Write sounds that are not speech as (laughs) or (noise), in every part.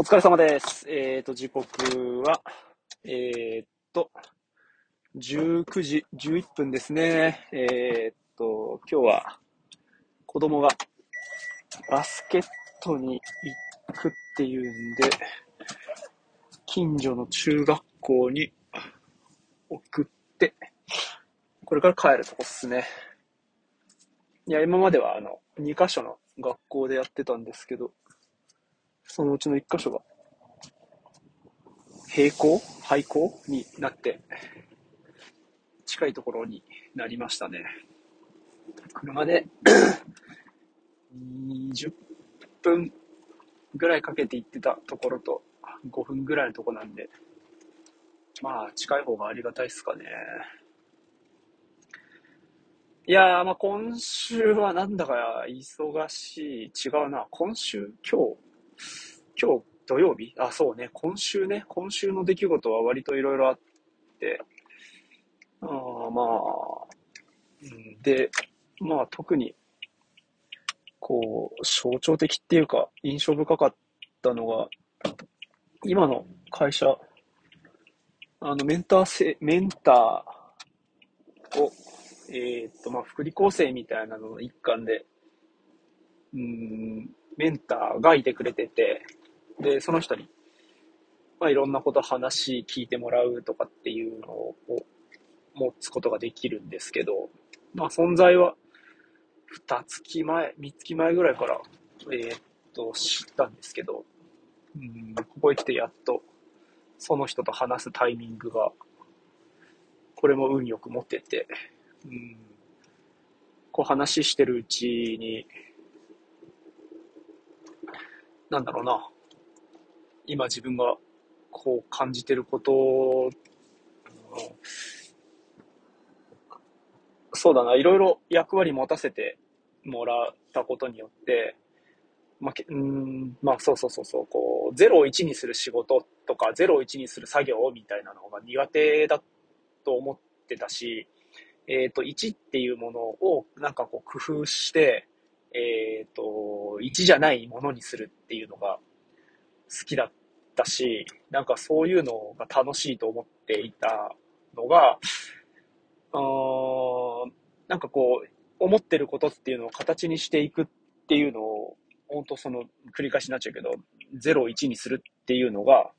お疲れ様です。えっ、と、時刻は、えっ、と、19時11分ですね。えっ、と、今日は子供がバスケットに行くっていうんで、近所の中学校に送って、これから帰るとこっすね。いや、今まではあの、2カ所の学校でやってたんですけど、そのうちの1箇所が、並行？廃校になって、近いところになりましたね。車で (coughs) 20分ぐらいかけて行ってたところと、5分ぐらいのとこなんで、まあ、近い方がありがたいっすかね。いやー、まあ今週はなんだか忙しい。違うな。今週？今日？今日土曜日？あ、そうね。今週ね。今週の出来事は割といろいろあって。あまあ、うんで、まあ特に、こう、象徴的っていうか、印象深かったのが、今の会社、あの、メンターせ、メンターを、えーっと、まあ、福利厚生みたいなのの一環で、うん、メンターがいてくれてて、で、その人に、まあ、いろんなこと話聞いてもらうとかっていうのを持つことができるんですけど、まあ、存在は、二月前、三月前ぐらいから、えーっと、知ったんですけど、うん、ここへ来てやっと、その人と話すタイミングが、これも運よく持ってて、うん、こう話してるうちに、なんだろうな、今自分がこう感じてること、そうだな、いろいろ役割持たせてもらったことによって、まあ、けうん、まあ、そうそうそうそう、こう、0を1にする仕事とか、0を1にする作業みたいなのが苦手だと思ってたし、えっ、と、1っていうものをなんかこう工夫して、えっ、と、1じゃないものにするっていうのが好きだったし、なんかそういうのが楽しいと思っていたのが、うーん、なんかこう、思ってることっていうのを形にしていくっていうのを、本当その繰り返しになっちゃうけど、0を1にするっていうのが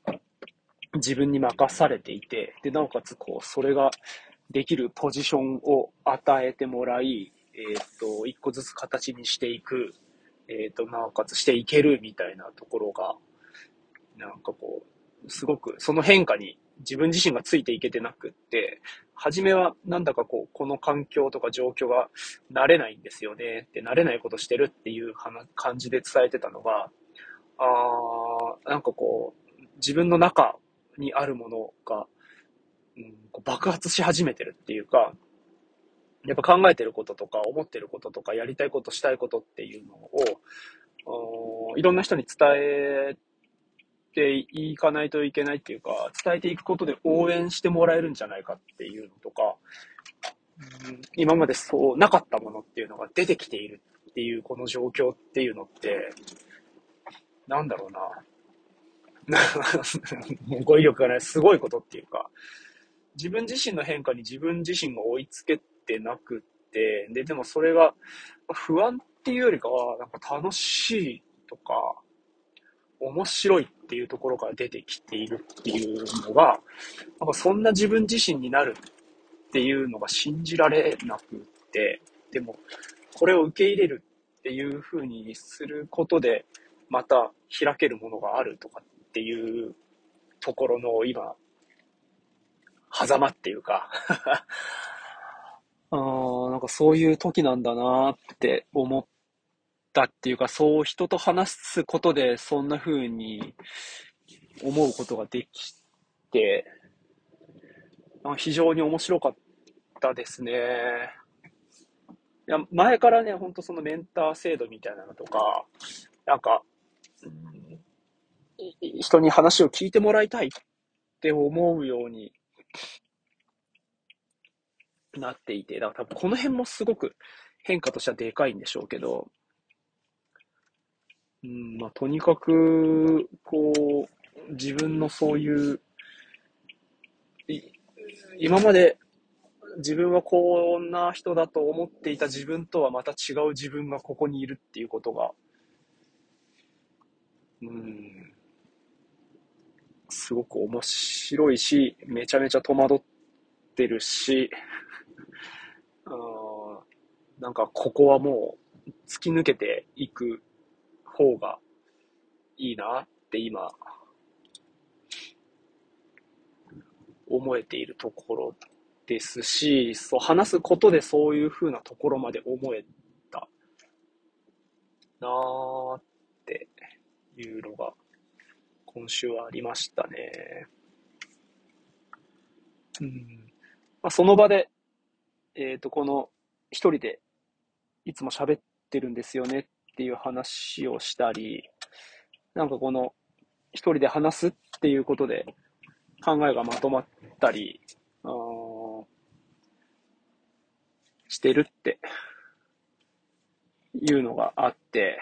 自分に任されていて、で、なおかつこう、それができるポジションを与えてもらい、えっ、と、一個ずつ形にしていく、えっ、と、なおかつしていけるみたいなところが、なんかこう、すごくその変化に自分自身がついていけてなくって、初めはなんだかこう、この環境とか状況が慣れないんですよねって、慣れないことしてるっていう感じで伝えてたのが、あーなんかこう、自分の中にあるものが、うん、こう爆発し始めてるっていうか、やっぱ考えてることとか思ってることとかやりたいことしたいことっていうのを、いろんな人に伝えていかないといけないっていうか、伝えていくことで応援してもらえるんじゃないかっていうのとか、うん今までそうなかったものっていうのが出てきているっていうこの状況っていうのって、なんだろうな。(laughs) 語彙力がない、すごいことっていうか、自分自身の変化に自分自身が追いつけてなくって、で、でもそれが不安っていうよりかは、なんか楽しいとか、面白いっていうところから出てきているっていうのが、なんかそんな自分自身になるっていうのが信じられなくって、でも、これを受け入れるっていう風にすることで、また開けるものがあるとかっていうところの今、狭間っていうかあーなんかそういう時なんだなって思ったっていうか、そう人と話すことでそんな風に思うことができて、非常に面白かったですね。いや前からね、ほんとそのメンター制度みたいなのとか、なんか、人に話を聞いてもらいたいって思うようになっていて、だから多分この辺もすごく変化としてはでかいんでしょうけど、うん、まあ、とにかく、こう、自分のそういう、い今まで自分はこんな人だと思っていた自分とはまた違う自分がここにいるっていうことが、うん、すごく面白いし、めちゃめちゃ戸惑ってるし、なんかここはもう突き抜けていく方がいいなって今、思えているところですし、そう、話すことでそういう風なところまで思えたなーっていうのが今週はありましたね。うん。まあ、その場で、えっ、ー、と、この一人でいつも喋ってるんですよねっていう話をしたり、なんかこの一人で話すっていうことで考えがまとまったり、あしてるっていうのがあって、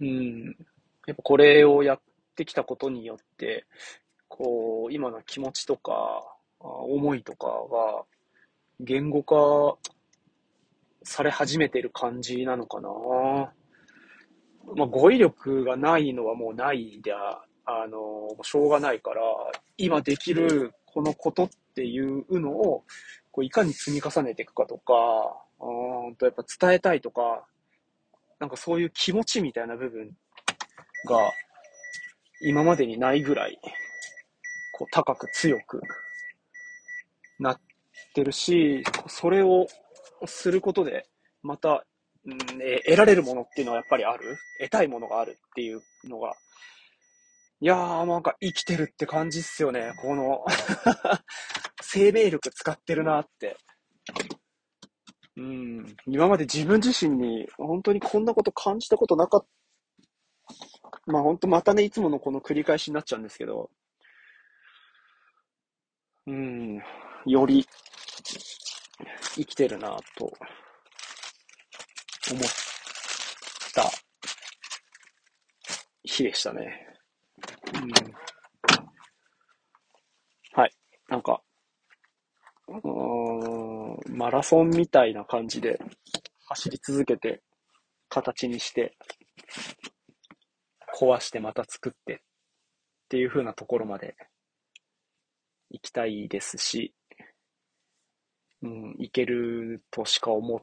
うん。やっぱこれをやってきたことによって、こう、今の気持ちとか、思いとかが、言語化され始めてる感じなのかな。まあ、語彙力がないのはもうないで、あの、しょうがないから、今できるこのことっていうのを、こういかに積み重ねていくかとか、うんとやっぱ伝えたいとか、なんかそういう気持ちみたいな部分が今までにないぐらい、こう高く強くなってるし、それをすることで、また、うん、得られるものっていうのはやっぱりある？得たいものがあるっていうのが、いやー、なんか生きてるって感じっすよね。この (laughs) 生命力使ってるなって。うん、今まで自分自身に本当にこんなこと感じたことなかった。まあ本当またね、いつものこの繰り返しになっちゃうんですけど、うん、より生きてるなと思った日でしたね。うん、はい。なんか、マラソンみたいな感じで走り続けて、形にして、壊してまた作ってっていう風なところまで行きたいですし、うん、行けるとしか思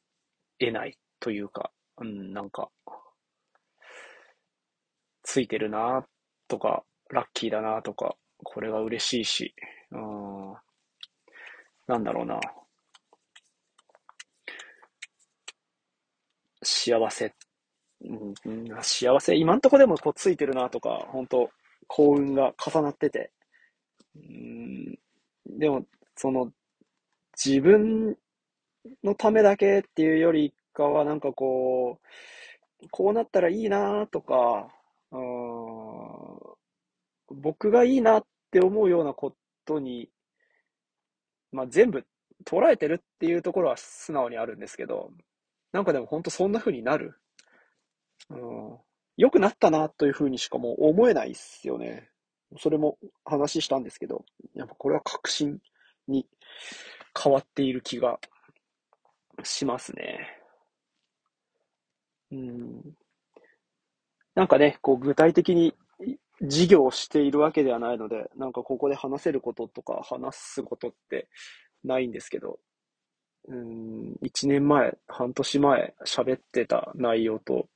えないというか、うん、なんか、ついてるなとか、ラッキーだなとか、これは嬉しいし、うん、なんだろうな。幸せ、うん、幸せ、今んとこでもこうついてるなとか、本当幸運が重なってて、うん、でも、その、自分のためだけっていうよりかは、なんかこう、こうなったらいいなとか、うん、僕がいいなって思うようなことに、まあ、全部捉えてるっていうところは素直にあるんですけど、なんかでも本当そんな風になる。うん。良くなったなという風にしかもう思えないっすよね。それも話したんですけど、やっぱこれは確信に変わっている気がしますね。うん。なんかね、こう具体的に事業をしているわけではないので、なんかここで話せることとか話すことってないんですけど、うん、1年前、半年前喋ってた内容と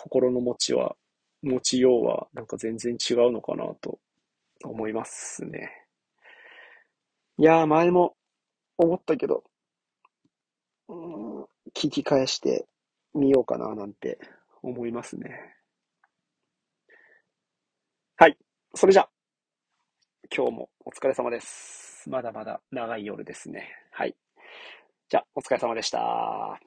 心の持ちは、持ちようはなんか全然違うのかなと思いますね。いやー、前も思ったけど、うん、聞き返してみようかななんて思いますね。はい。それじゃ、今日もお疲れ様です。まだまだ長い夜ですね。はい。じゃあ、お疲れ様でした。